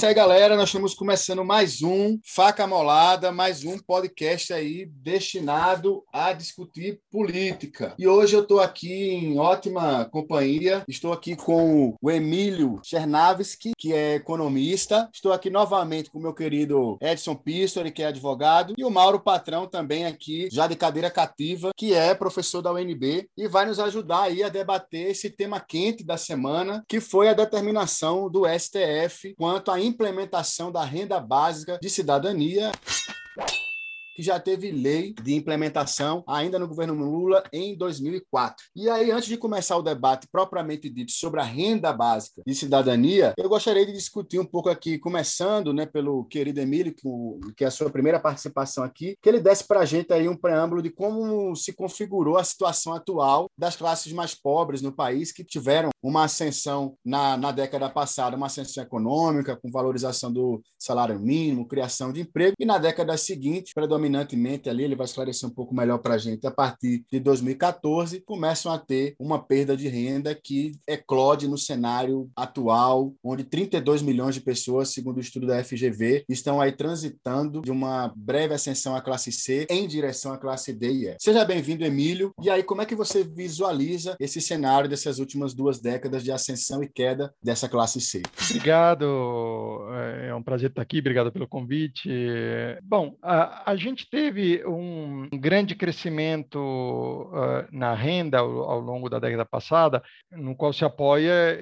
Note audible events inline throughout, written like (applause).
Isso aí, galera. Nós estamos começando mais um Faca Molada, mais um podcast aí destinado a discutir política. E hoje eu estou aqui em ótima companhia. Estou aqui com o Emílio Chernavski, que é economista. Estou aqui novamente com o meu querido Edson Pistori, que é advogado, e o Mauro Patrão também aqui, já de cadeira cativa, que é professor da UNB e vai nos ajudar aí a debater esse tema quente da semana, que foi a determinação do STF quanto a implementação da renda básica de cidadania que já teve lei de implementação ainda no governo Lula em 2004. E aí, antes de começar o debate propriamente dito sobre a renda básica de cidadania, eu gostaria de discutir um pouco aqui, começando né, pelo querido Emílio, que é a sua primeira participação aqui, que ele desse para a gente aí um preâmbulo de como se configurou a situação atual das classes mais pobres no país, que tiveram uma ascensão na, na década passada, uma ascensão econômica, com valorização do salário mínimo, criação de emprego, e na década seguinte, predominante predominantemente ali, ele vai esclarecer um pouco melhor para a gente, a partir de 2014, começam a ter uma perda de renda que eclode no cenário atual, onde 32 milhões de pessoas, segundo o estudo da FGV, estão aí transitando de uma breve ascensão à classe C em direção à classe D e E. Seja bem-vindo, Emílio. E aí, como é que você visualiza esse cenário dessas últimas duas décadas de ascensão e queda dessa classe C? Obrigado. É um prazer estar aqui. Obrigado pelo convite. Bom, a, a gente gente teve um grande crescimento uh, na renda ao, ao, longo da década passada, no qual se apoia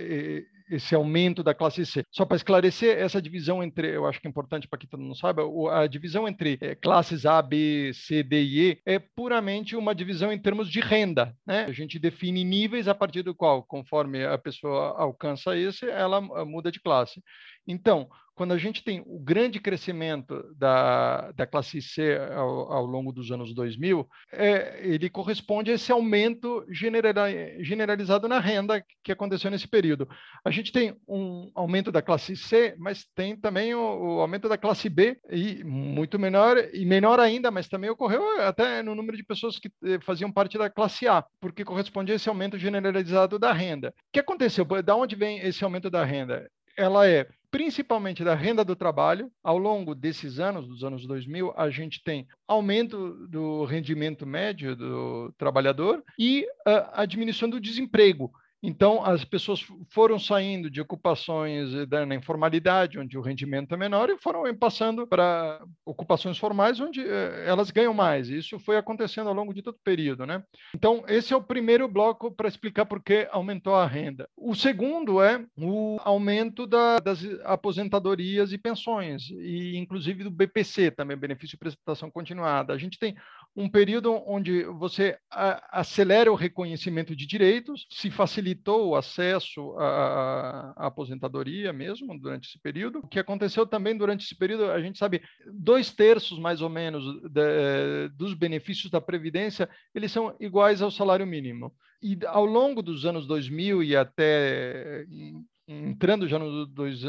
esse aumento da classe C. Só para esclarecer, essa divisão entre, eu acho que é importante para quem mundo saiba, a divisão entre é, classes A, B, C, D e E é puramente uma divisão em termos de renda. Né? A gente define níveis a partir do qual, conforme a pessoa alcança esse, ela muda de classe. Então, quando a gente tem o grande crescimento da, da classe C ao, ao longo dos anos 2000, é, ele corresponde a esse aumento generalizado na renda que aconteceu nesse período. A gente tem um aumento da classe C, mas tem também o, o aumento da classe B, e muito menor, e menor ainda, mas também ocorreu até no número de pessoas que eh, faziam parte da classe A, porque corresponde a esse aumento generalizado da renda. O que aconteceu? Da onde vem esse aumento da renda? Ela é principalmente da renda do trabalho. Ao longo desses anos, dos anos 2000, a gente tem aumento do rendimento médio do trabalhador e a diminuição do desemprego. Então, as pessoas foram saindo de ocupações eh, na informalidade, onde o rendimento é menor, e foram passando para ocupações formais, onde eh, elas ganham mais. Isso foi acontecendo ao longo de todo o período. Né? Então, esse é o primeiro bloco para explicar por que aumentou a renda. O segundo é o aumento da, das aposentadorias e pensões, e inclusive do BPC, também, benefício de prestação continuada. A gente tem um período onde você acelera o reconhecimento de direitos, se facilitou o acesso à, à, aposentadoria mesmo durante esse período. O que aconteceu também durante esse período, a gente sabe, dois terços mais ou menos de, dos benefícios da Previdência, eles são iguais ao salário mínimo. E ao longo dos anos 2000 e até entrando já no dois,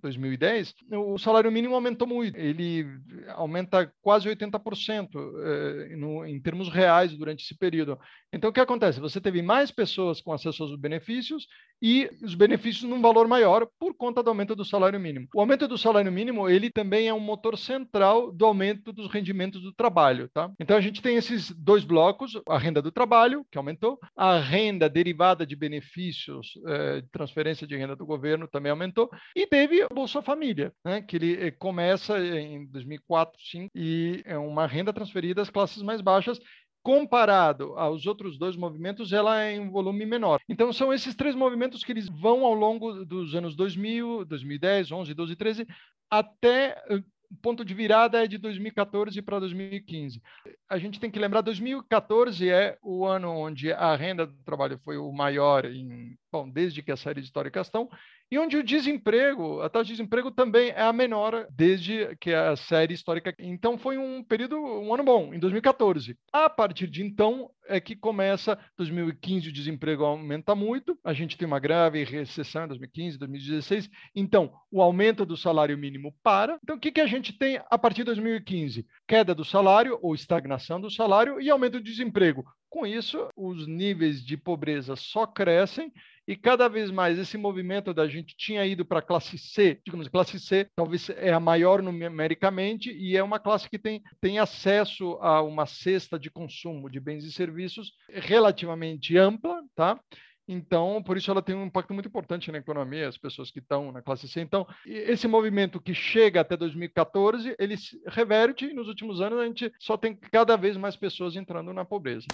2010, eh, o salário mínimo aumentou muito. Ele aumenta quase 80% eh, no, em termos reais durante esse período. Então, o que acontece? Você teve mais pessoas com acesso aos benefícios e os benefícios num valor maior por conta do aumento do salário mínimo. O aumento do salário mínimo, ele também é um motor central do aumento dos rendimentos do trabalho, tá? Então, a gente tem esses dois blocos, a renda do trabalho, que aumentou, a renda derivada de benefícios, eh, de transferência de renda do governo também aumentou, e teve o Bolsa Família, né, que ele eh, começa em 2004, 2005, e é uma renda transferida às classes mais baixas, comparado aos outros dois movimentos, ela é em volume menor. Então, são esses três movimentos que eles vão ao longo dos anos 2000, 2010, 11, 12, 13, até o ponto de virada é de 2014 para 2015. A gente tem que lembrar, 2014 é o ano onde a renda do trabalho foi o maior em, bom, desde que a série históricas estão, e onde o desemprego, a taxa de desemprego também é a menor desde que a série histórica. Então foi um período, um ano bom, em 2014. A partir de então é que começa 2015 o desemprego aumenta muito, a gente tem uma grave recessão em 2015, 2016. Então, o aumento do salário mínimo para. Então, o que, que a gente tem a partir de 2015? Queda do salário ou estagnação do salário e aumento do desemprego. Com isso, os níveis de pobreza só crescem e cada vez mais esse movimento da gente tinha ido para a classe C, digamos, classe C talvez é a maior numericamente e é uma classe que tem, tem acesso a uma cesta de consumo de bens e serviços relativamente ampla, tá? Então, por isso ela tem um impacto muito importante na economia, as pessoas que estão na classe C. Então, esse movimento que chega até 2014, ele se reverte e nos últimos anos a gente só tem cada vez mais pessoas entrando na pobreza.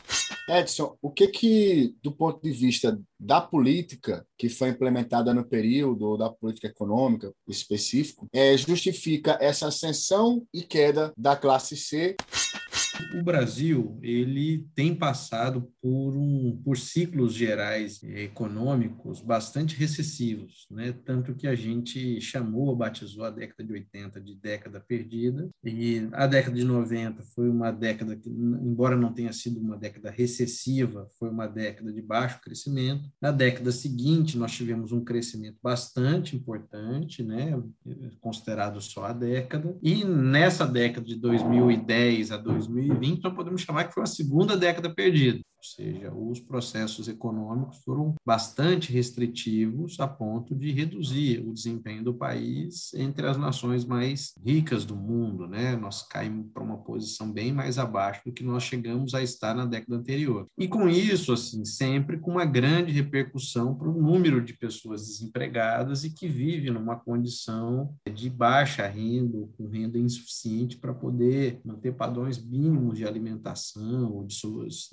Edson, o que que, do ponto de vista da política que foi implementada no período, ou da política econômica específico, é, justifica essa ascensão e queda da classe C? O Brasil ele tem passado por, um, por ciclos gerais econômicos bastante recessivos, né? tanto que a gente chamou, batizou a década de 80 de década perdida, e a década de 90 foi uma década que, embora não tenha sido uma década recessiva, foi uma década de baixo crescimento. Na década seguinte, nós tivemos um crescimento bastante importante, né? considerado só a década, e nessa década de 2010 a 2000 2020, nós podemos chamar que foi uma segunda década perdida ou seja, os processos econômicos foram bastante restritivos a ponto de reduzir o desempenho do país entre as nações mais ricas do mundo, né? Nós caímos para uma posição bem mais abaixo do que nós chegamos a estar na década anterior. E com isso, assim, sempre com uma grande repercussão para o número de pessoas desempregadas e que vivem numa condição de baixa renda com renda insuficiente para poder manter padrões mínimos de alimentação ou de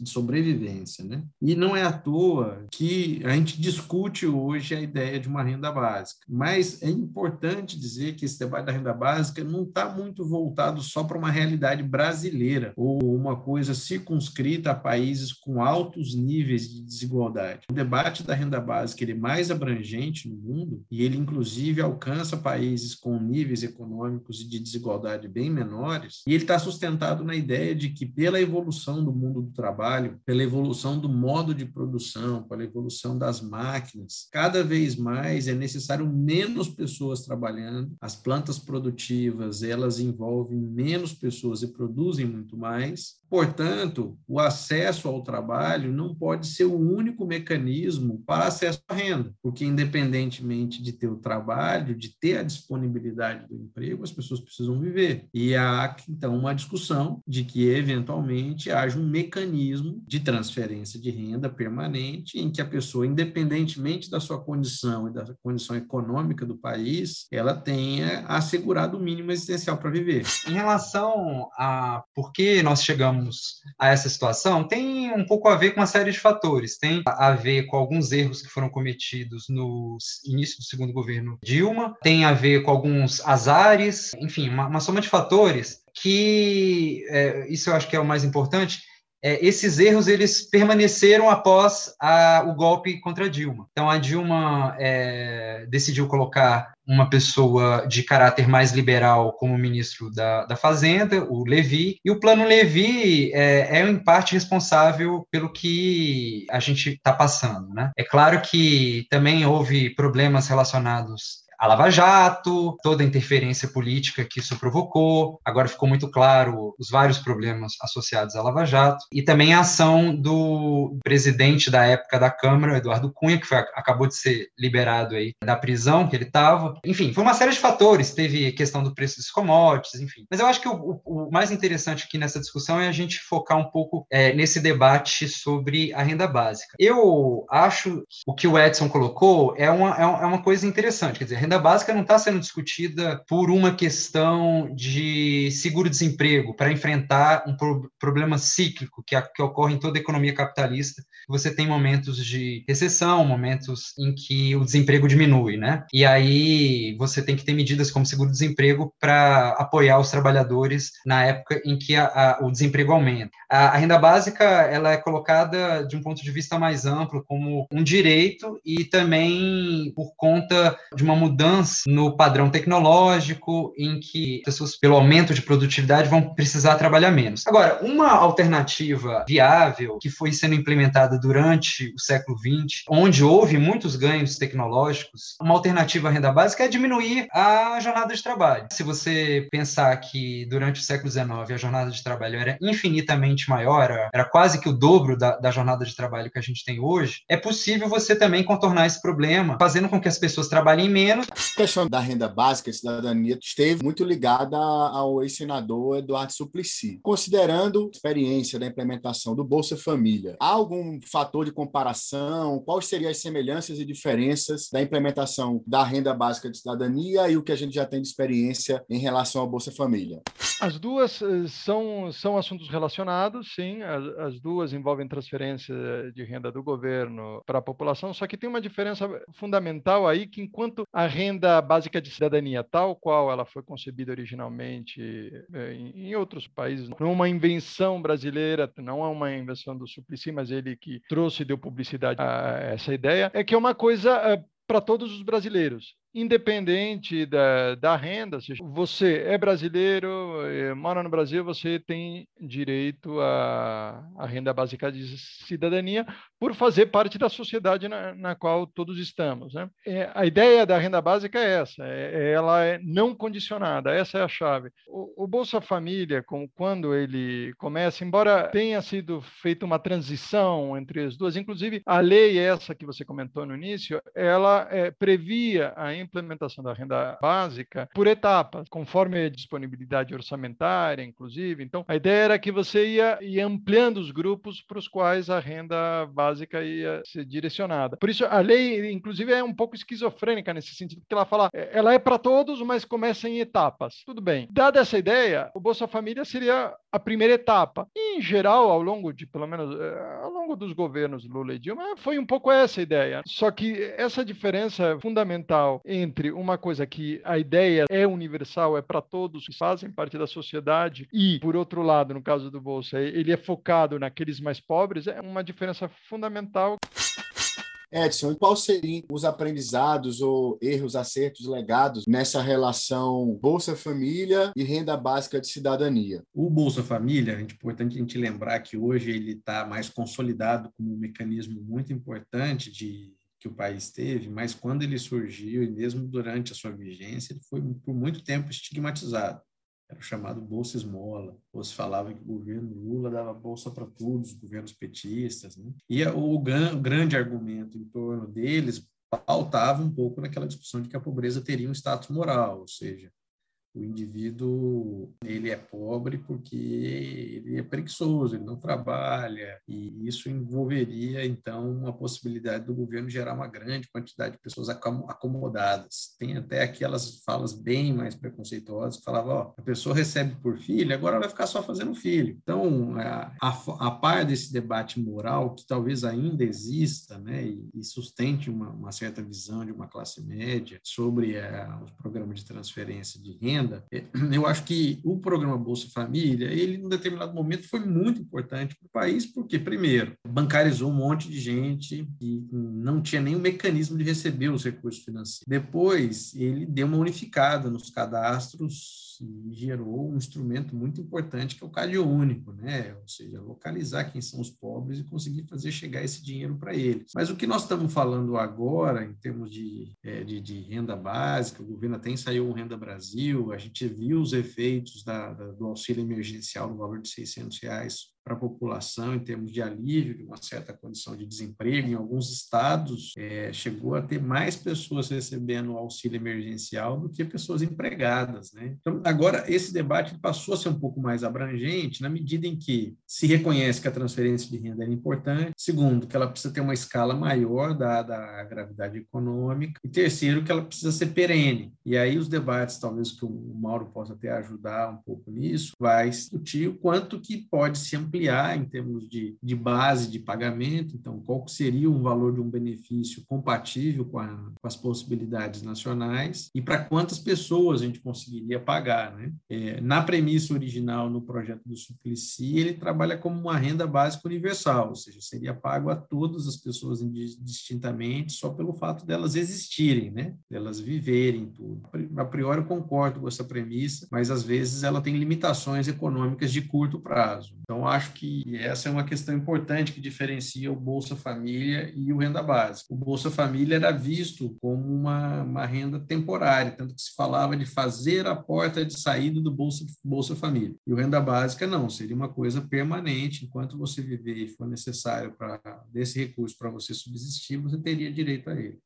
sobrevivência sobrevivência. Né? E não é à toa que a gente discute hoje a ideia de uma renda básica. Mas é importante dizer que esse debate da renda básica não está muito voltado só para uma realidade brasileira ou uma coisa circunscrita a países com altos níveis de desigualdade. O debate da renda básica ele é mais abrangente no mundo e ele, inclusive, alcança países com níveis econômicos e de desigualdade bem menores. E ele está sustentado na ideia de que, pela evolução do mundo do trabalho, pela evolução do modo de produção, pela evolução das máquinas. Cada vez mais é necessário menos pessoas trabalhando. As plantas produtivas, elas envolvem menos pessoas e produzem muito mais. Portanto, o acesso ao trabalho não pode ser o único mecanismo para acesso à renda, porque independentemente de ter o trabalho, de ter a disponibilidade do emprego, as pessoas precisam viver. E há então uma discussão de que eventualmente haja um mecanismo de transferência de renda permanente em que a pessoa, independentemente da sua condição e da condição econômica do país, ela tenha assegurado o mínimo existencial para viver. Em relação a por que nós chegamos a essa situação tem um pouco a ver com uma série de fatores. Tem a ver com alguns erros que foram cometidos no início do segundo governo Dilma, tem a ver com alguns azares, enfim, uma, uma soma de fatores que, é, isso eu acho que é o mais importante, é, esses erros eles permaneceram após a, o golpe contra Dilma. Então a Dilma é, decidiu colocar uma pessoa de caráter mais liberal como ministro da, da Fazenda, o Levi, e o plano Levi é, é em parte responsável pelo que a gente está passando. Né? É claro que também houve problemas relacionados a Lava Jato, toda a interferência política que isso provocou. Agora ficou muito claro os vários problemas associados à Lava Jato e também a ação do presidente da época da Câmara, Eduardo Cunha, que foi, acabou de ser liberado aí da prisão que ele estava. Enfim, foi uma série de fatores. Teve questão do preço dos commodities, enfim. Mas eu acho que o, o, mais interessante aqui nessa discussão é a gente focar um pouco é, nesse debate sobre a renda básica. Eu acho o que o Edson colocou é uma, é uma coisa interessante. Quer dizer, renda básica não está sendo discutida por uma questão de seguro-desemprego, para enfrentar um pro problema cíclico que, que ocorre em toda a economia capitalista. Você tem momentos de recessão, momentos em que o desemprego diminui, né? E aí você tem que ter medidas como seguro-desemprego para apoiar os trabalhadores na época em que a, a, o desemprego aumenta. A, a renda básica ela é colocada de um ponto de vista mais amplo como um direito e também por conta de uma mudança mudança no padrão tecnológico, em que pessoas, pelo aumento de produtividade, vão precisar trabalhar menos. Agora, uma alternativa viável que foi sendo implementada durante o século XX, onde houve muitos ganhos tecnológicos, uma alternativa à renda básica é diminuir a jornada de trabalho. Se você pensar que durante o século XIX a jornada de trabalho era infinitamente maior, era quase que o dobro da, da jornada de trabalho que a gente tem hoje, é possível você também contornar esse problema, fazendo com que as pessoas trabalhem menos. A questão da renda básica e cidadania esteve muito ligada ao ex-senador Eduardo Suplicy. Considerando a experiência da implementação do Bolsa Família, há algum fator de comparação? Quais seriam as semelhanças e diferenças da implementação da renda básica de cidadania e o que a gente já tem de experiência em relação ao Bolsa Família? As duas eh, são, são assuntos relacionados, sim. As, as duas envolvem transferência de renda do governo para a população, só que tem uma diferença fundamental aí que enquanto a renda básica de cidadania, tal qual ela foi concebida originalmente eh, em, em outros países, não é uma invenção brasileira, não é uma invenção do Suplicy, mas ele que trouxe e deu publicidade a essa ideia, é que é uma coisa eh, para todos os brasileiros independente da, da renda, seja, você é brasileiro, eh, mora no Brasil, você tem direito à, à renda básica de cidadania por fazer parte da sociedade na, na qual todos estamos. Né? É, a ideia da renda básica é essa, é, é, ela é não condicionada, essa é a chave. O, o Bolsa Família, quando ele começa, embora tenha sido feita uma transição entre as duas, inclusive a lei essa que você comentou no início, ela é, previa a implementação da renda básica por etapas, conforme a disponibilidade orçamentária, inclusive. Então, a ideia era que você ia, ia ampliando os grupos para os quais a renda básica ia ser direcionada. Por isso, a lei, inclusive, é um pouco esquizofrênica nesse sentido, porque ela fala, é, ela é para todos, mas começa em etapas. Tudo bem. Dada essa ideia, o Bolsa Família seria a primeira etapa. E, em geral, ao longo de, pelo menos, é, ao longo dos governos Lula e Dilma, foi um pouco essa a ideia. Só que essa diferença fundamental entre uma coisa que a ideia é universal, é para todos que fazem parte da sociedade, e, por outro lado, no caso do Bolsa, ele é focado naqueles mais pobres, é uma diferença fundamental. Edson, quais seriam os aprendizados ou erros, acertos, legados nessa relação Bolsa Família e renda básica de cidadania? O Bolsa Família, é importante a gente lembrar que hoje ele está mais consolidado como um mecanismo muito importante de que o país teve, mas quando ele surgiu e mesmo durante a sua vigência, ele foi por muito tempo estigmatizado. Era o chamado Bolsa Esmola. Ou se falava que o governo Lula dava bolsa para todos, os governos petistas. Né? E o, grande argumento em torno deles pautava um pouco naquela discussão de que a pobreza teria um status moral, ou seja, o indivíduo ele é pobre porque ele é preguiçoso, ele não trabalha e isso envolveria então uma possibilidade do governo gerar uma grande quantidade de pessoas acomodadas. Tem até aquelas falas bem mais preconceituosas que ó, a pessoa recebe por filho, agora vai ficar só fazendo filho. Então, a, a, a par desse debate moral que talvez ainda exista, né, e, e sustente uma, uma, certa visão de uma classe média sobre é, os programas de transferência de renda renda, (clears throat) eu acho que o programa Bolsa Família, ele, em determinado momento, foi muito importante para o país, porque, primeiro, bancarizou um monte de gente que não tinha nenhum mecanismo de receber os recursos financeiros. Depois, ele deu uma unificada nos cadastros e gerou um instrumento muito importante que é o Cádio Único, né? Ou seja, localizar quem são os pobres e conseguir fazer chegar esse dinheiro para eles. Mas o que nós estamos falando agora, em termos de, é, de, de, renda básica, o governo até ensaiou o Renda Brasil, a gente viu os efeitos da, da, do auxílio emergencial no valor de 600 reais para a população em termos de alívio de uma certa condição de desemprego. Em alguns estados, é, chegou a ter mais pessoas recebendo auxílio emergencial do que pessoas empregadas. Né? Então, agora, esse debate passou a ser um pouco mais abrangente na medida em que se reconhece que a transferência de renda é importante, segundo, que ela precisa ter uma escala maior dada a gravidade econômica, e terceiro, que ela precisa ser perene. E aí os debates, talvez que o Mauro possa até ajudar um pouco nisso, vai discutir o quanto que pode se ampliar ampliar em termos de, de base de pagamento, então qual seria um valor de um benefício compatível com, a, com as possibilidades nacionais e para quantas pessoas a gente conseguiria pagar. Né? É, na premissa original, no projeto do Suplicy, ele trabalha como uma renda básica universal, ou seja, seria pago a todas as pessoas indistintamente só pelo fato delas existirem, né? delas viverem tudo. A priori, eu concordo com essa premissa, mas às vezes ela tem limitações econômicas de curto prazo. Então, acho que essa é uma questão importante que diferencia o Bolsa Família e o Renda Básica. O Bolsa Família era visto como uma, uma renda temporária, tanto que se falava de fazer a porta de saída do Bolsa, Bolsa Família. E o Renda Básica não, seria uma coisa permanente, enquanto você viver e for necessário para desse recurso para você subsistir, você teria direito a ele.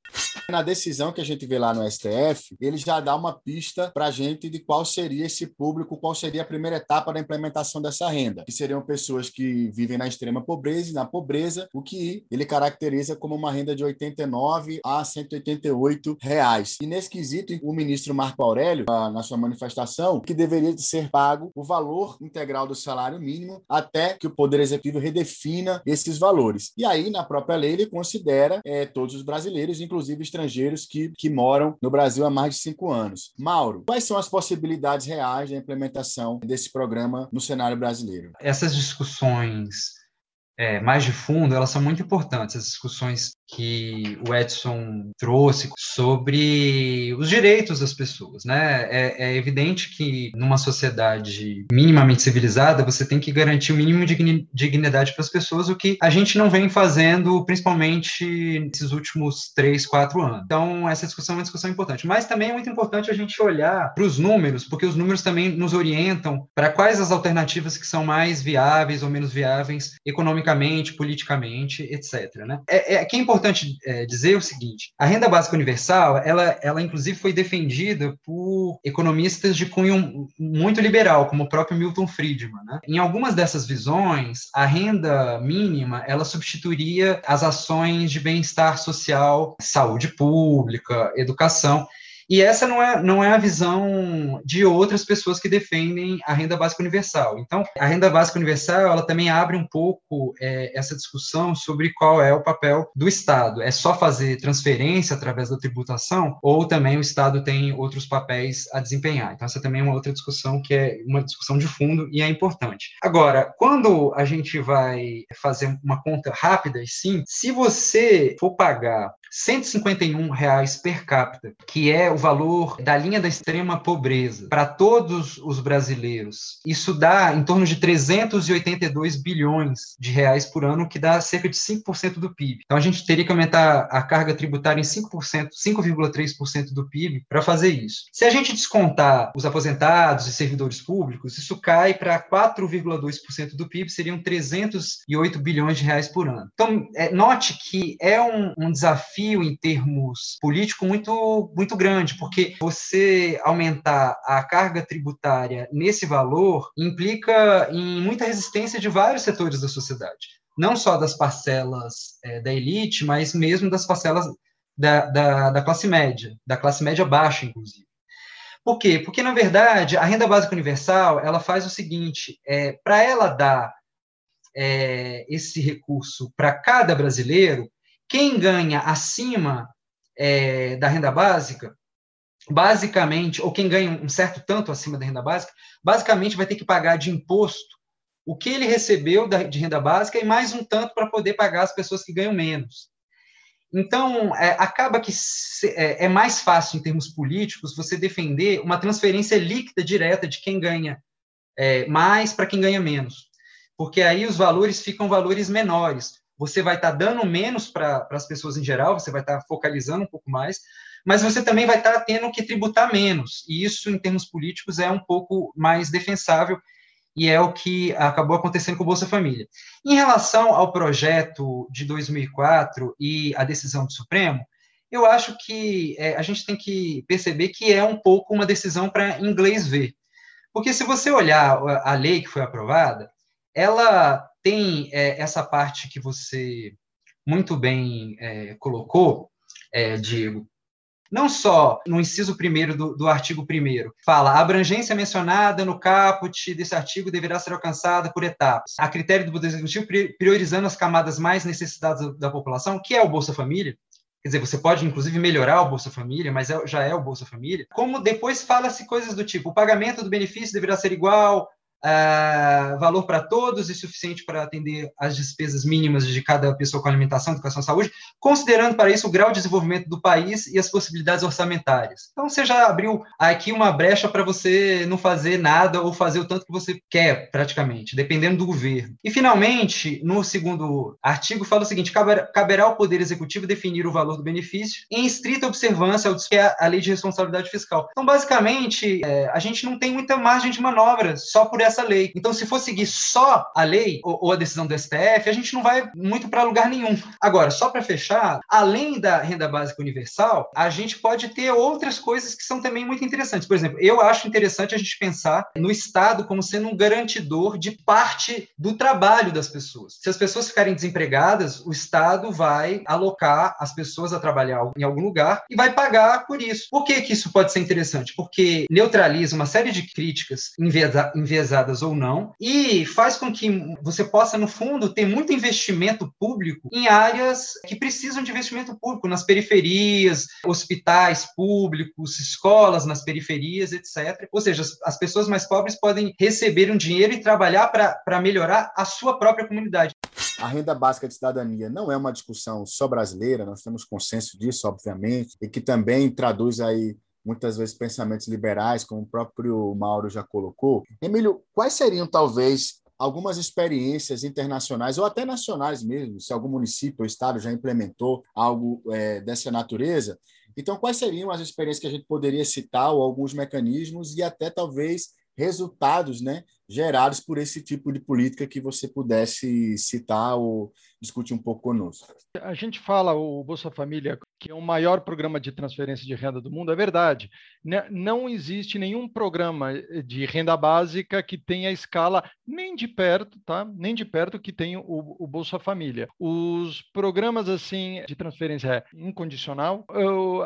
Na decisão que a gente vê lá no STF, ele já dá uma pista para a gente de qual seria esse público, qual seria a primeira etapa da implementação dessa renda, que seriam pessoas que vivem na extrema pobreza e na pobreza, o que ele caracteriza como uma renda de 89 a 188 reais. E nesse quesito, o ministro Marco Aurélio, na sua manifestação, que deveria ser pago o valor integral do salário mínimo até que o Poder Executivo redefina esses valores. E aí, na própria lei, ele considera é, todos os brasileiros, inclusive estrangeiros que, que moram no Brasil há mais de cinco anos. Mauro, quais são as possibilidades reais da implementação desse programa no cenário brasileiro? Essas discussões é, mais de fundo, elas são muito importantes, as discussões que o Edson trouxe sobre os direitos das pessoas, né? É, é, evidente que numa sociedade minimamente civilizada você tem que garantir o mínimo de dignidade para as pessoas, o que a gente não vem fazendo, principalmente nesses últimos três, quatro anos. Então essa discussão é uma discussão importante, mas também é muito importante a gente olhar para os números, porque os números também nos orientam para quais as alternativas que são mais viáveis ou menos viáveis economicamente, politicamente, etc. Né? É, é, que é importante importante é, dizer o seguinte: a renda básica universal, ela, ela inclusive foi defendida por economistas de cunho muito liberal, como o próprio Milton Friedman. Né? Em algumas dessas visões, a renda mínima ela substituiria as ações de bem-estar social, saúde pública, educação. E essa não é, não é a visão de outras pessoas que defendem a renda básica universal. Então, a renda básica universal, ela também abre um pouco é, essa discussão sobre qual é o papel do Estado. É só fazer transferência através da tributação ou também o Estado tem outros papéis a desempenhar? Então, essa também é uma outra discussão que é uma discussão de fundo e é importante. Agora, quando a gente vai fazer uma conta rápida, sim, se você for pagar 151 reais per capita, que é o valor da linha da extrema pobreza para todos os brasileiros. Isso dá em torno de 382 bilhões de reais por ano, que dá cerca de 5% do PIB. Então a gente teria que aumentar a carga tributária em 5%, 5,3% do PIB para fazer isso. Se a gente descontar os aposentados e servidores públicos, isso cai para 4,2% do PIB, seriam 308 bilhões de reais por ano. Então, é, note que é um, um desafio em termos político muito, muito grande, porque você aumentar a carga tributária nesse valor implica em muita resistência de vários setores da sociedade, não só das parcelas é, da elite, mas mesmo das parcelas da, da, da classe média, da classe média baixa, inclusive. Por quê? Porque, na verdade, a renda básica universal ela faz o seguinte: é, para ela dar é, esse recurso para cada brasileiro, quem ganha acima é, da renda básica, basicamente, ou quem ganha um certo tanto acima da renda básica, basicamente vai ter que pagar de imposto o que ele recebeu de renda básica e mais um tanto para poder pagar as pessoas que ganham menos. Então, é, acaba que se, é, é, mais fácil, em termos políticos, você defender uma transferência líquida direta de quem ganha é, mais para quem ganha menos. Porque aí os valores ficam valores menores você vai estar tá dando menos para as pessoas em geral, você vai estar tá focalizando um pouco mais, mas você também vai estar tá tendo que tributar menos. E isso, em termos políticos, é um pouco mais defensável e é o que acabou acontecendo com o Bolsa Família. Em relação ao projeto de 2004 e a decisão do Supremo, eu acho que é, a gente tem que perceber que é um pouco uma decisão para inglês ver. Porque se você olhar a lei que foi aprovada, ela tem é, essa parte que você muito bem é, colocou, é, Diego, não só no inciso primeiro do, do artigo primeiro, fala a abrangência mencionada no caput desse artigo deverá ser alcançada por etapas, a critério do Poder Executivo priorizando as camadas mais necessitadas da população, que é o Bolsa Família, Quer dizer, você pode inclusive melhorar o Bolsa Família, mas é, já é o Bolsa Família. Como depois fala-se coisas do tipo: o pagamento do benefício deverá ser igual uh, valor para todos e suficiente para atender as despesas mínimas de cada pessoa com alimentação, educação e saúde, considerando para isso o grau de desenvolvimento do país e as possibilidades orçamentárias. Então, você já abriu aqui uma brecha para você não fazer nada ou fazer o tanto que você quer, praticamente, dependendo do governo. E, finalmente, no segundo artigo, fala o seguinte: caberá ao Poder Executivo definir o valor do benefício em estrita observância ao que é a lei de responsabilidade fiscal. Então, basicamente, é, a gente não tem muita margem de manobra só por essa essa lei. Então, se for seguir só a lei ou, ou a decisão do STF, a gente não vai muito para lugar nenhum. Agora, só para fechar, além da renda básica universal, a gente pode ter outras coisas que são também muito interessantes. Por exemplo, eu acho interessante a gente pensar no Estado como sendo um garantidor de parte do trabalho das pessoas. Se as pessoas ficarem desempregadas, o Estado vai alocar as pessoas a trabalhar em algum lugar e vai pagar por isso. Por que, que isso pode ser interessante? Porque neutraliza uma série de críticas enviesadas ou não, e faz com que você possa, no fundo, ter muito investimento público em áreas que precisam de investimento público, nas periferias, hospitais públicos, escolas nas periferias, etc. Ou seja, as, as pessoas mais pobres podem receber um dinheiro e trabalhar para melhorar a sua própria comunidade. A renda básica de cidadania não é uma discussão só brasileira, nós temos consenso disso, obviamente, e que também traduz aí muitas vezes pensamentos liberais, como o próprio Mauro já colocou. Emílio, quais seriam talvez algumas experiências internacionais ou até nacionais mesmo, se algum município ou estado já implementou algo é, dessa natureza? Então, quais seriam as experiências que a gente poderia citar ou alguns mecanismos e até talvez resultados né, gerados por esse tipo de política que você pudesse citar ou discutir um pouco conosco. A gente fala o Bolsa Família, que é o maior programa de transferência de renda do mundo, é verdade. Não existe nenhum programa de renda básica que tenha escala nem de perto, tá? Nem de perto que tenha o, o Bolsa Família. Os programas assim de transferência incondicional,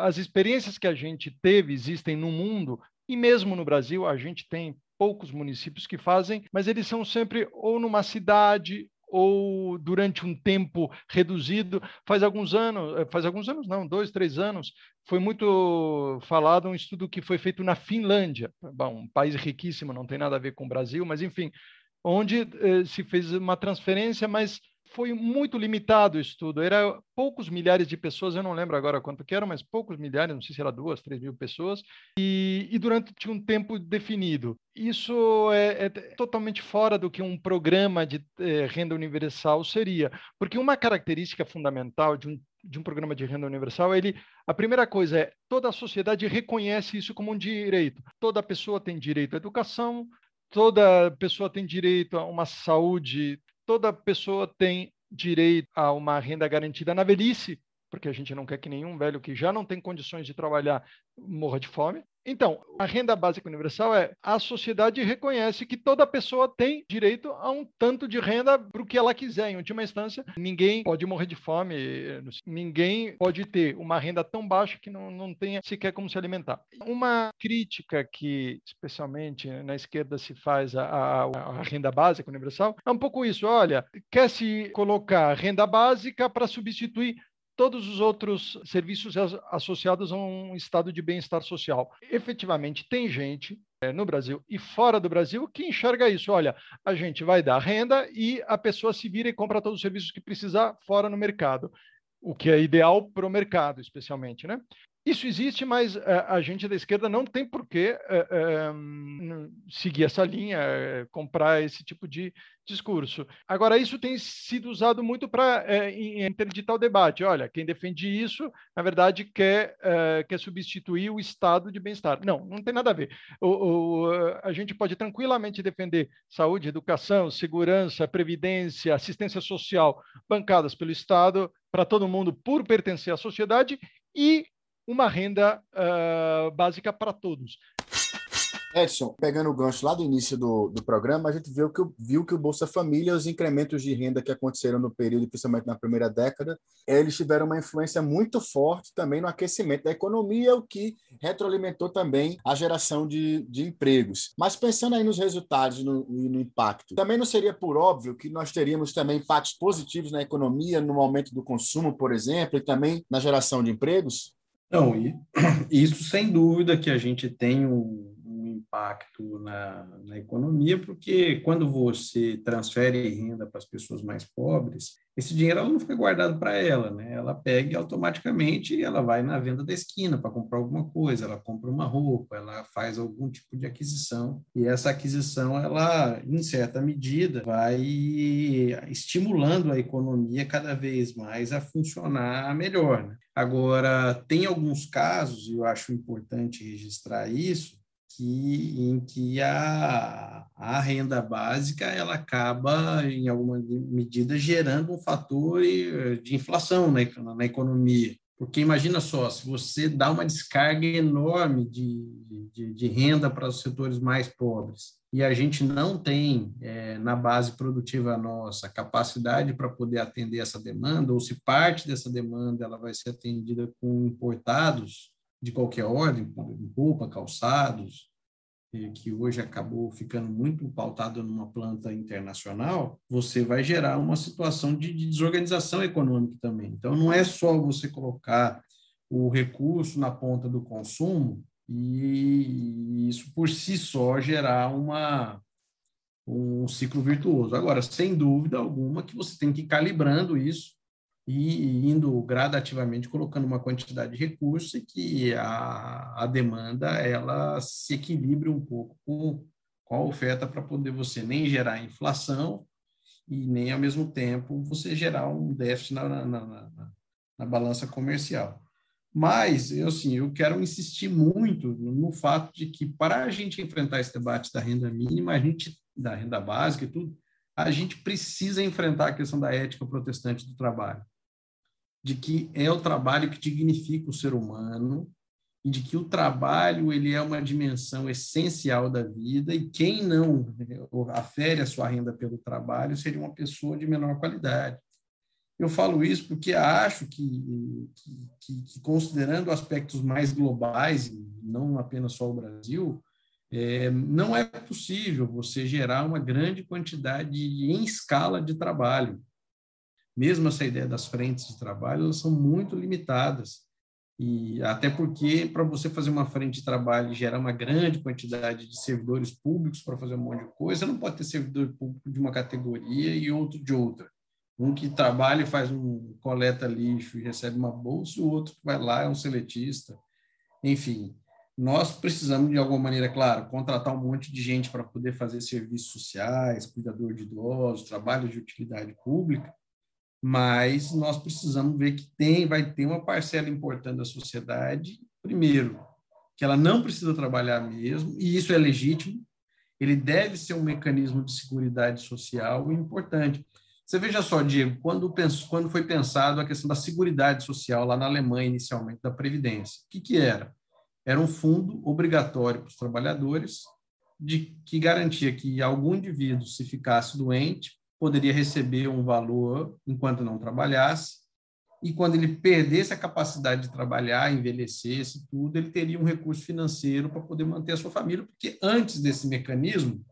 as experiências que a gente teve existem no mundo e mesmo no Brasil, a gente tem poucos municípios que fazem, mas eles são sempre ou numa cidade ou durante um tempo reduzido. Faz alguns anos, eh, faz alguns anos não, dois, três anos, foi muito falado um estudo que foi feito na Finlândia, Bom, um país riquíssimo, não tem nada a ver com o Brasil, mas enfim, onde eh, se fez uma transferência, mas foi muito limitado o estudo. Era poucos milhares de pessoas, eu não lembro agora quanto que eram, mas poucos milhares, não sei se era duas, três mil pessoas, e, e durante um tempo definido. Isso é, é, totalmente fora do que um programa de é, renda universal seria, porque uma característica fundamental de um, de um programa de renda universal, ele, a primeira coisa é toda a sociedade reconhece isso como um direito. Toda pessoa tem direito à educação, toda pessoa tem direito a uma saúde toda pessoa tem direito a uma renda garantida na velhice, porque a gente não quer que nenhum velho que já não tem condições de trabalhar morra de fome. Então, a renda básica universal é a sociedade reconhece que toda pessoa tem direito a um tanto de renda para o que ela quiser. Em última instância, ninguém pode morrer de fome, ninguém pode ter uma renda tão baixa que não, não tenha sequer como se alimentar. Uma crítica que, especialmente na esquerda, se faz à, renda básica universal é um pouco isso. Olha, quer se colocar renda básica para substituir todos os outros serviços associados a um estado de bem-estar social. Efetivamente, tem gente é, no Brasil e fora do Brasil que enxerga isso. Olha, a gente vai dar renda e a pessoa se vira e compra todos os serviços que precisar fora no mercado, o que é ideal para o mercado, especialmente, né? Isso existe, mas uh, a gente da esquerda não tem por que uh, uh, seguir essa linha, comprar esse tipo de discurso. Agora, isso tem sido usado muito para interditar o debate. Olha, quem defende isso, na verdade, quer, quer substituir o estado de bem-estar. Não, não tem nada a ver. O, o, a gente pode tranquilamente defender saúde, educação, segurança, previdência, assistência social bancadas pelo Estado para todo mundo por pertencer à sociedade e uma renda uh, básica para todos. Edson, pegando o gancho lá do início do, do programa, a gente viu que, viu que o Bolsa Família, os incrementos de renda que aconteceram no período, principalmente na primeira década, eles tiveram uma influência muito forte também no aquecimento da economia, o que retroalimentou também a geração de, de empregos. Mas pensando aí nos resultados e no, no, impacto, também não seria por óbvio que nós teríamos também impactos positivos na economia, no aumento do consumo, por exemplo, e também na geração de empregos? Não, (clears throat) isso sem dúvida que a gente tem um, impacto na, na economia, porque quando você transfere renda para as pessoas mais pobres, esse dinheiro ela não fica guardado para ela, né? Ela pega e automaticamente ela vai na venda da esquina para comprar alguma coisa, ela compra uma roupa, ela faz algum tipo de aquisição e essa aquisição ela, em certa medida, vai estimulando a economia cada vez mais a funcionar melhor. Né? Agora tem alguns casos, e eu acho importante registrar isso, que, em que a, a renda básica ela acaba, em alguma medida, gerando um fator de inflação na, na economia. Porque imagina só, se você dá uma descarga enorme de, de, de renda para os setores mais pobres e a gente não tem é, na base produtiva nossa capacidade para poder atender essa demanda, ou se parte dessa demanda ela vai ser atendida com importados, de qualquer ordem, roupa, calçados, que hoje acabou ficando muito pautado numa planta internacional, você vai gerar uma situação de, de desorganização econômica também. Então, não é só você colocar o recurso na ponta do consumo e isso por si só gerar uma, um ciclo virtuoso. Agora, sem dúvida alguma que você tem que ir calibrando isso e indo gradativamente colocando uma quantidade de recursos e que a, a demanda ela se equilibre um pouco com, com a oferta para poder você nem gerar inflação e nem ao mesmo tempo você gerar um déficit na, na, na, na, balança comercial. Mas eu assim, eu quero insistir muito no fato de que para a gente enfrentar esse debate da renda mínima, a gente da renda básica e tudo, a gente precisa enfrentar a questão da ética protestante do trabalho de que é o trabalho que dignifica o ser humano e de que o trabalho ele é uma dimensão essencial da vida e quem não afere a sua renda pelo trabalho seria uma pessoa de menor qualidade. Eu falo isso porque acho que, que, que considerando aspectos mais globais, não apenas só o Brasil, é, não é possível você gerar uma grande quantidade em escala de trabalho mesmo essa ideia das frentes de trabalho, elas são muito limitadas. E até porque, para você fazer uma frente de trabalho e gerar uma grande quantidade de servidores públicos para fazer um monte de coisa, não pode ter servidor público de uma categoria e outro de outra. Um que trabalha e faz um coleta lixo e recebe uma bolsa, o outro que vai lá é um seletista. Enfim, nós precisamos, de alguma maneira, claro, contratar um monte de gente para poder fazer serviços sociais, cuidador de idosos, trabalho de utilidade pública, mas nós precisamos ver que tem, vai ter uma parcela importante da sociedade, primeiro, que ela não precisa trabalhar mesmo, e isso é legítimo, ele deve ser um mecanismo de segurança social importante. Você veja só, Diego, quando, penso, quando foi pensado a questão da segurança social lá na Alemanha, inicialmente, da Previdência, o que, que era? Era um fundo obrigatório para os trabalhadores, de que garantia que algum indivíduo, se ficasse doente, poderia receber um valor enquanto não trabalhasse, e quando ele perdesse a capacidade de trabalhar, envelhecesse, tudo, ele teria um recurso financeiro para poder manter a sua família, porque antes desse mecanismo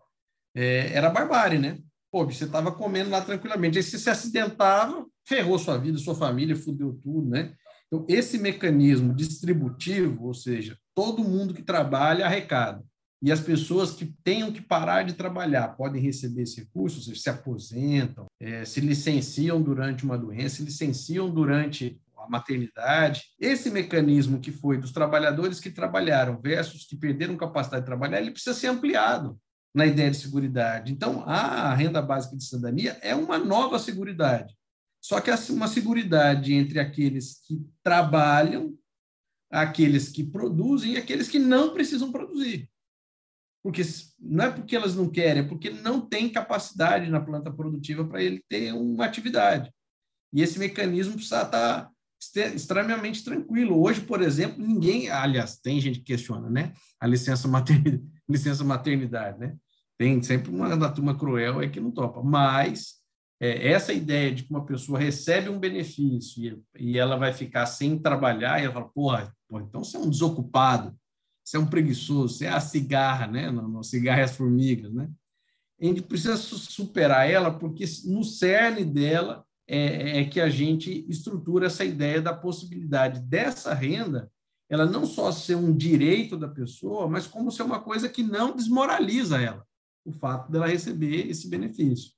é, era barbárie, né? Pô, você estava comendo lá tranquilamente, aí você se acidentava, ferrou sua vida, sua família, fudeu tudo, né? Então, esse mecanismo distributivo, ou seja, todo mundo que trabalha arrecada, e as pessoas que tenham que parar de trabalhar podem receber esse recurso, seja, se aposentam, é, se licenciam durante uma doença, se licenciam durante a maternidade. Esse mecanismo que foi dos trabalhadores que trabalharam versus que perderam capacidade de trabalhar, ele precisa ser ampliado na ideia de seguridade. Então, a renda básica de cidadania é uma nova seguridade. Só que é uma seguridade entre aqueles que trabalham, aqueles que produzem e aqueles que não precisam produzir porque não é porque elas não querem, é porque não tem capacidade na planta produtiva para ele ter uma atividade. E esse mecanismo precisa estar extremamente tranquilo. Hoje, por exemplo, ninguém, aliás, tem gente que questiona, né? A licença maternidade, (laughs) licença maternidade, né? Tem sempre uma da turma cruel é que não topa, mas é, essa ideia de que uma pessoa recebe um benefício e, e ela vai ficar sem trabalhar, e ela fala, porra, porra, então você é um desocupado, você é um preguiçoso, você é a cigarra, né? No, no cigarro e as formigas, né? A gente precisa superar ela, porque no cerne dela é, é que a gente estrutura essa ideia da possibilidade dessa renda ela não só ser um direito da pessoa, mas como ser uma coisa que não desmoraliza ela, o fato dela receber esse benefício.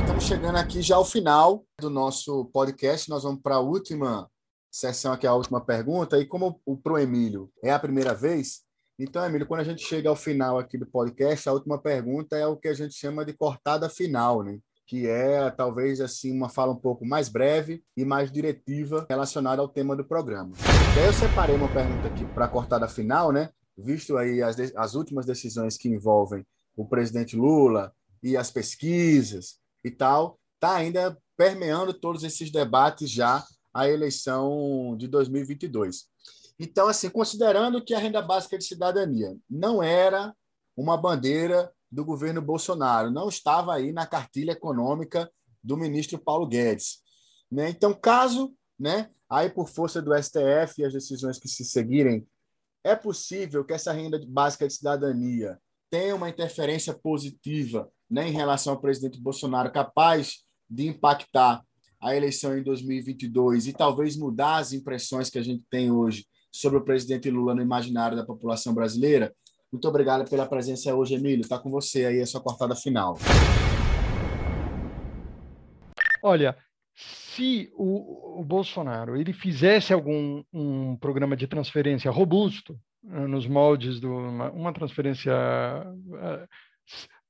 Estamos chegando aqui já ao final do nosso podcast. Nós vamos para a última sessão aqui, a última pergunta. E como o Pro Emílio é a primeira vez, então, Emílio, quando a gente chega ao final aqui do podcast, a última pergunta é o que a gente chama de cortada final, né? que é talvez assim uma fala um pouco mais breve e mais diretiva relacionada ao tema do programa. Eu separei uma pergunta aqui para a cortada final, né? Visto aí as, as últimas decisões que envolvem o presidente Lula e as pesquisas e tal, tá ainda permeando todos esses debates já a eleição de 2022. Então, assim, considerando que a renda básica de cidadania não era uma bandeira do governo Bolsonaro, não estava aí na cartilha econômica do ministro Paulo Guedes. Né? Então, caso, né, aí por força do STF e as decisões que se seguirem, é possível que essa renda básica de cidadania tenha uma interferência positiva né, em relação ao presidente Bolsonaro, capaz de impactar a eleição em 2022 e talvez mudar as impressões que a gente tem hoje sobre o presidente Lula no imaginário da população brasileira? Muito obrigado pela presença hoje, Emílio. Está com você aí a sua cortada final. Olha, se o, o, Bolsonaro ele fizesse algum um programa de transferência robusto uh, nos moldes de uma, uma transferência uh,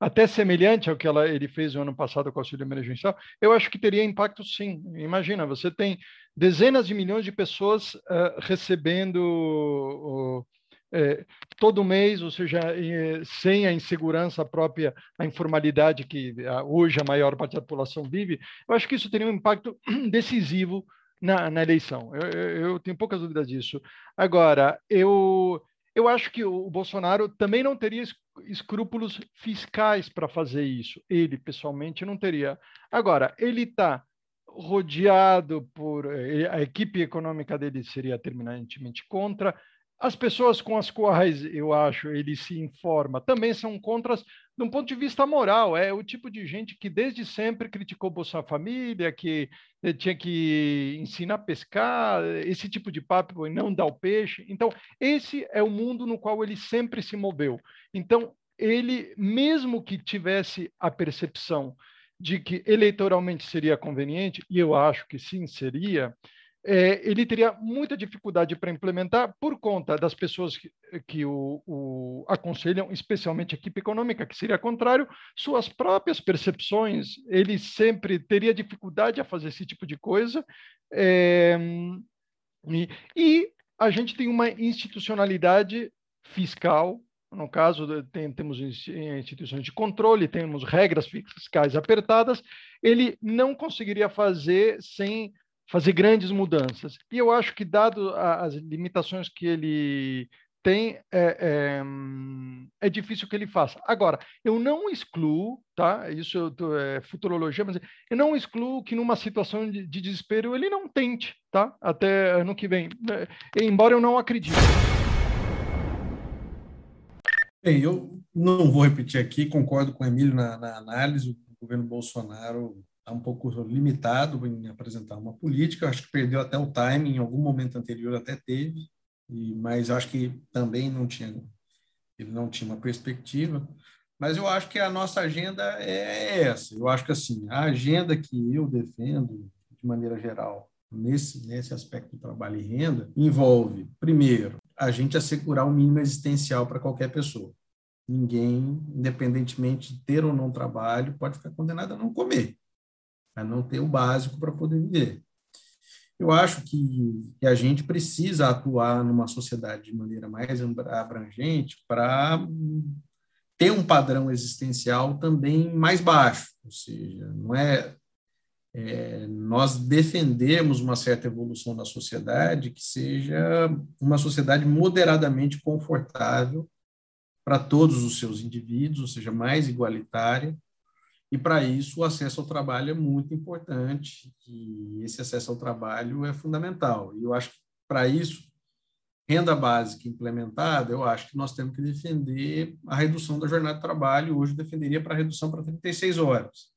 até semelhante ao que ela, ele fez no ano passado com o auxílio emergencial, eu acho que teria impacto sim. Imagina, você tem dezenas de milhões de pessoas uh, recebendo é, todo mês, ou seja, sem a insegurança própria, a informalidade que hoje a maior parte da população vive, eu acho que isso teria um impacto (clears throat) decisivo na, na eleição. Eu, eu, tenho poucas dúvidas disso. Agora, eu, eu acho que o Bolsonaro também não teria escrúpulos fiscais para fazer isso. Ele, pessoalmente, não teria. Agora, ele está rodeado por. Eh, a equipe econômica dele seria terminantemente contra as pessoas com as quais eu acho ele se informa também são contras de um ponto de vista moral. É o tipo de gente que desde sempre criticou Bolsa Família, que eh, tinha que ensinar a pescar, esse tipo de papo e não dar o peixe. Então, esse é o mundo no qual ele sempre se moveu. Então, ele, mesmo que tivesse a percepção de que eleitoralmente seria conveniente, e eu acho que sim seria, é, ele teria muita dificuldade para implementar por conta das pessoas que, que o, o, aconselham, especialmente a equipe econômica, que seria contrário, suas próprias percepções, ele sempre teria dificuldade a fazer esse tipo de coisa. É, e, e a gente tem uma institucionalidade fiscal no caso, tem, temos instituições de controle, temos regras fiscais apertadas, ele não conseguiria fazer sem fazer grandes mudanças. E eu acho que, dado as limitações que ele tem, é, é, é, difícil que ele faça. Agora, eu não excluo, tá? Isso é futurologia, mas eu não excluo que numa situação de, de, desespero ele não tente, tá? Até ano que vem, né? embora eu não acredite. Bem, eu não vou repetir aqui, concordo com o Emílio na, na análise. O governo Bolsonaro está um pouco limitado em apresentar uma política. acho que perdeu até o timing, em algum momento anterior até teve, e, mas acho que também não tinha, ele não tinha uma perspectiva. Mas eu acho que a nossa agenda é essa. Eu acho que assim, a agenda que eu defendo, de maneira geral, nesse, nesse aspecto do trabalho e renda, envolve, primeiro, a gente assegurar o mínimo existencial para qualquer pessoa. Ninguém, independentemente de ter ou não trabalho, pode ficar condenado a não comer a não ter o básico para poder viver. Eu acho que, que, a gente precisa atuar numa sociedade de maneira mais abrangente para ter um padrão existencial também mais baixo, ou seja, não é, é nós defendemos uma certa evolução da sociedade que seja uma sociedade moderadamente confortável para todos os seus indivíduos, ou seja, mais igualitária, e para isso o acesso ao trabalho é muito importante, e esse acesso ao trabalho é fundamental. E eu acho que para isso, renda básica implementada, eu acho que nós temos que defender a redução da jornada de trabalho, hoje defenderia para a redução para 36 horas.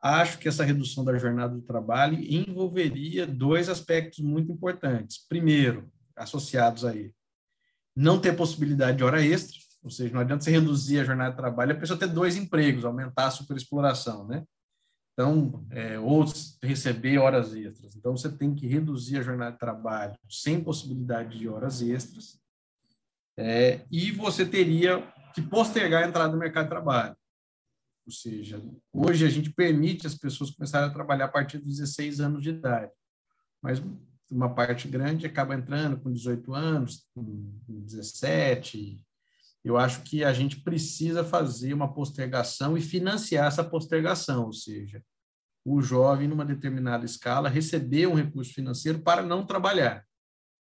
Acho que essa redução da jornada de trabalho envolveria dois aspectos muito importantes. Primeiro, associados a ele, não ter possibilidade de hora extra, ou seja, não adianta você reduzir a jornada de trabalho, a pessoa ter dois empregos, aumentar a superexploração, né? Então, é, ou receber horas extras. Então, você tem que reduzir a jornada de trabalho sem possibilidade de horas extras. É, e você teria que postergar a entrada no mercado de trabalho. Ou seja, hoje a gente permite as pessoas começarem a trabalhar a partir dos 16 anos de idade. Mas uma parte grande acaba entrando com 18 anos, com 17, eu acho que a gente precisa fazer uma postergação e financiar essa postergação, ou seja, o jovem, numa determinada escala, receber um recurso financeiro para não trabalhar,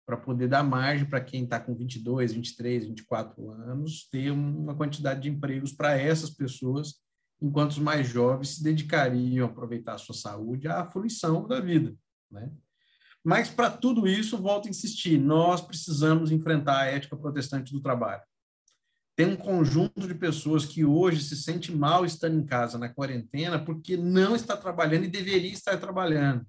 para poder dar margem para quem está com 22, 23, 24 anos, ter uma quantidade de empregos para essas pessoas, enquanto os mais jovens se dedicariam a aproveitar a sua saúde à fruição da vida. Né? Mas, para tudo isso, volto a insistir, nós precisamos enfrentar a ética protestante do trabalho tem um conjunto de pessoas que hoje se sente mal estando em casa na quarentena porque não está trabalhando e deveria estar trabalhando.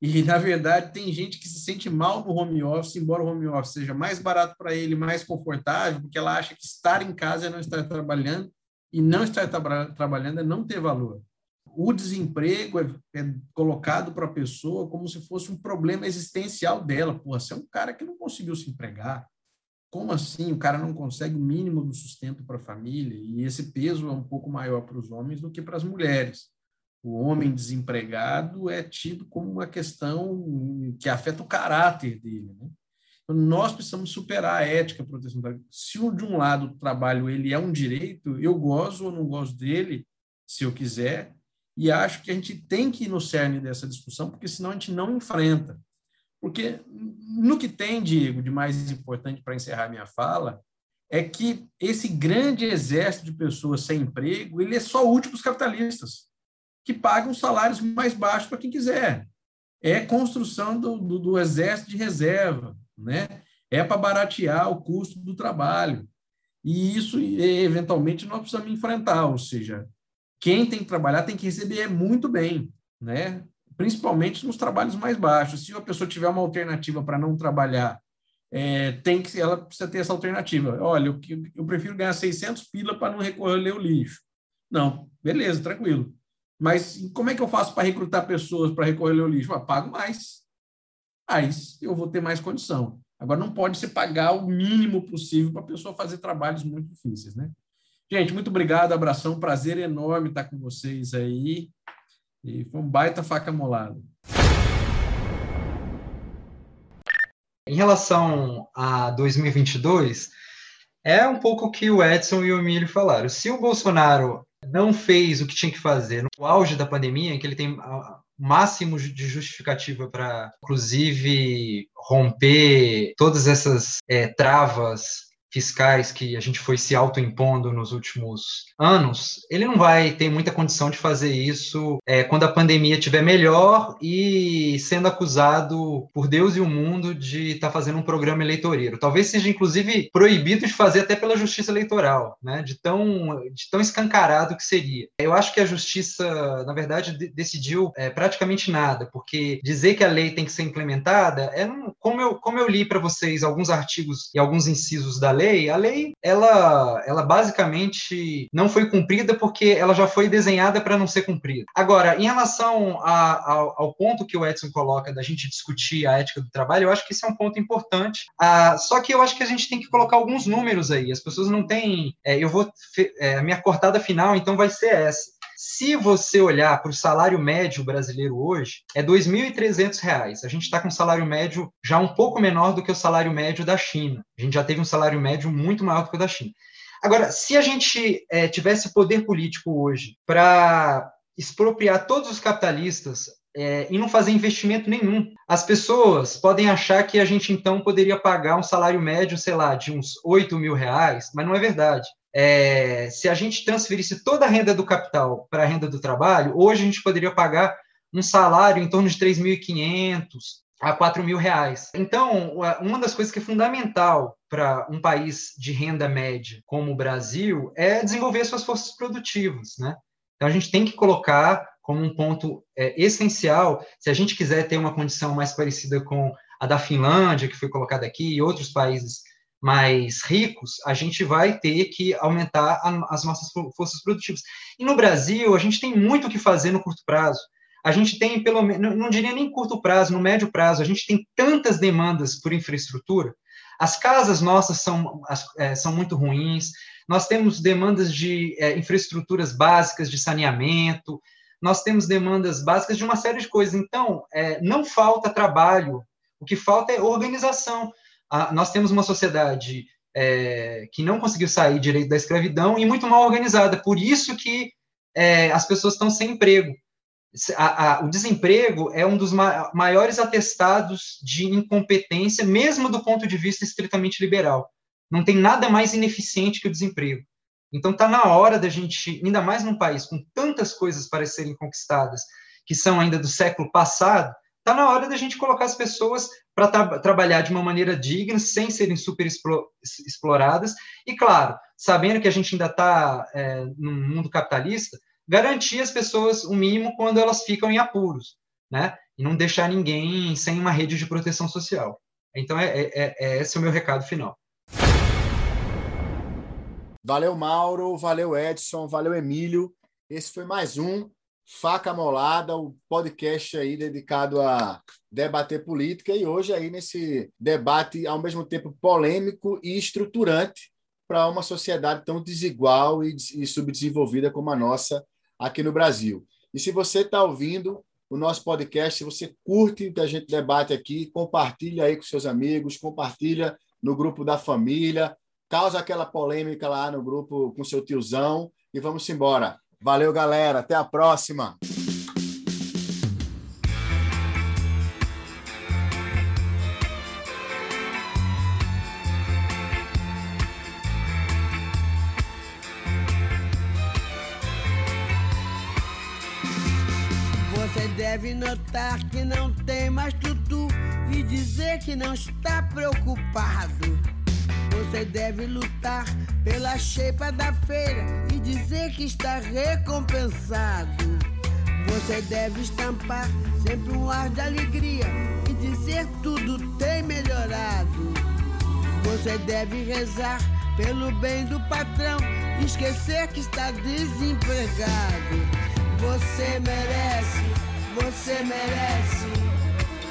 E, na verdade, tem gente que se sente mal no home office, embora o home office seja mais barato para ele, mais confortável, porque ela acha que estar em casa é não estar trabalhando, e não estar tra trabalhando é não ter valor. O desemprego é, é colocado para a pessoa como se fosse um problema existencial dela. Pô, você é um cara que não conseguiu se empregar, como assim o cara não consegue o mínimo do sustento para a família? E esse peso é um pouco maior para os homens do que para as mulheres. O homem desempregado é tido como uma questão que afeta o caráter dele. Né? Então, nós precisamos superar a ética protestante. Se de um lado o trabalho ele é um direito, eu gosto ou não gosto dele, se eu quiser, e acho que a gente tem que ir no cerne dessa discussão, porque senão a gente não enfrenta. Porque no que tem, Diego, de mais importante para encerrar minha fala, é que esse grande exército de pessoas sem emprego, ele é só útil para os capitalistas, que pagam salários mais baixos para quem quiser. É construção do, do, do exército de reserva, né? É para baratear o custo do trabalho. E isso, eventualmente, nós precisamos enfrentar, ou seja, quem tem que trabalhar tem que receber muito bem, né? Principalmente nos trabalhos mais baixos. Se a pessoa tiver uma alternativa para não trabalhar, é, tem que ela precisa ter essa alternativa. Olha, eu, eu prefiro ganhar 600 pila para não recolher o lixo. Não, beleza, tranquilo. Mas como é que eu faço para recrutar pessoas para recolher o lixo? Eu pago mais. Aí eu vou ter mais condição. Agora, não pode se pagar o mínimo possível para a pessoa fazer trabalhos muito difíceis, né? Gente, muito obrigado, abração, prazer enorme estar com vocês aí. E foi um baita faca molada. Em relação a 2022, é um pouco o que o Edson e o Emílio falaram. Se o Bolsonaro não fez o que tinha que fazer no auge da pandemia, em que ele tem máximo de justificativa para, inclusive, romper todas essas é, travas fiscais que a gente foi se autoimpondo nos últimos anos, ele não vai ter muita condição de fazer isso é, quando a pandemia estiver melhor e sendo acusado por Deus e o mundo de estar tá fazendo um programa eleitoreiro. Talvez seja, inclusive, proibido de fazer até pela justiça eleitoral, né? de, tão, de tão escancarado que seria. Eu acho que a justiça, na verdade, de, decidiu é, praticamente nada, porque dizer que a lei tem que ser implementada, é um, como, eu, como eu li para vocês alguns artigos e alguns incisos da lei, a lei, ela, ela basicamente não foi cumprida porque ela já foi desenhada para não ser cumprida. Agora, em relação a, ao, ao, ponto que o Edson coloca da gente discutir a ética do trabalho, eu acho que esse é um ponto importante. Ah, só que eu acho que a gente tem que colocar alguns números aí. As pessoas não têm. É, eu vou. É, a minha cortada final, então, vai ser essa. Se você olhar para o salário médio brasileiro hoje, é R$ 2.300. A gente está com um salário médio já um pouco menor do que o salário médio da China. A gente já teve um salário médio muito maior do que o da China. Agora, se a gente é, tivesse poder político hoje para expropriar todos os capitalistas é, e não fazer investimento nenhum. As pessoas podem achar que a gente então poderia pagar um salário médio, sei lá, de uns 8 mil reais, mas não é verdade. É, se a gente transferisse toda a renda do capital para a renda do trabalho, hoje a gente poderia pagar um salário em torno de 3.500 a 4 mil reais. Então, uma das coisas que é fundamental para um país de renda média como o Brasil é desenvolver suas forças produtivas, né? Então, a gente tem que colocar como um ponto é, essencial, se a gente quiser ter uma condição mais parecida com a da Finlândia, que foi colocada aqui, e outros países mais ricos, a gente vai ter que aumentar a, as nossas forças produtivas. E no Brasil, a gente tem muito o que fazer no curto prazo. A gente tem, pelo menos, não diria nem curto prazo, no médio prazo, a gente tem tantas demandas por infraestrutura. As casas nossas são, é, são muito ruins, nós temos demandas de é, infraestruturas básicas de saneamento, nós temos demandas básicas de uma série de coisas. Então, é, não falta trabalho, o que falta é organização. A, nós temos uma sociedade é, que não conseguiu sair direito da escravidão e muito mal organizada. Por isso que é, as pessoas estão sem emprego. A, a, o desemprego é um dos ma maiores atestados de incompetência, mesmo do ponto de vista estritamente liberal. Não tem nada mais ineficiente que o desemprego. Então está na hora da gente, ainda mais num país com tantas coisas para serem conquistadas, que são ainda do século passado, está na hora da gente colocar as pessoas para tra trabalhar de uma maneira digna, sem serem super exploradas, e claro, sabendo que a gente ainda está é, num mundo capitalista, garantir às pessoas o mínimo quando elas ficam em apuros, né? E não deixar ninguém sem uma rede de proteção social. Então, é, é, é, é esse é o meu recado final. Valeu, Mauro, valeu, Edson, valeu, Emílio. Esse foi mais um Faca Molada, o podcast aí dedicado a debater política e hoje aí nesse debate ao mesmo tempo polêmico e estruturante para uma sociedade tão desigual e, e subdesenvolvida como a nossa aqui no Brasil. E se você está ouvindo o nosso podcast, se você curte o que a gente debate aqui, compartilha aí com seus amigos, compartilha no grupo da família, causa aquela polêmica lá no grupo com seu tiozão e vamos embora. Valeu, galera. Até a próxima. Você deve notar que não tem mais tudo e dizer que não está preocupado. Você deve lutar pela chepa da feira e dizer que está recompensado. Você deve estampar sempre um ar de alegria e dizer tudo tem melhorado. Você deve rezar pelo bem do patrão e esquecer que está desempregado. Você merece, você merece.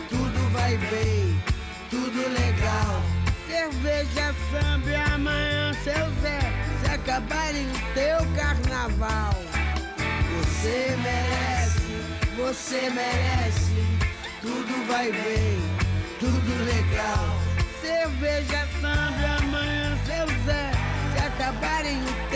Tudo vai bem, tudo legal cerveja, samba e amanhã seu Zé se acabarem o teu carnaval. Você merece, você merece, tudo vai bem, tudo legal. Cerveja, samba e amanhã seu Zé se acabarem o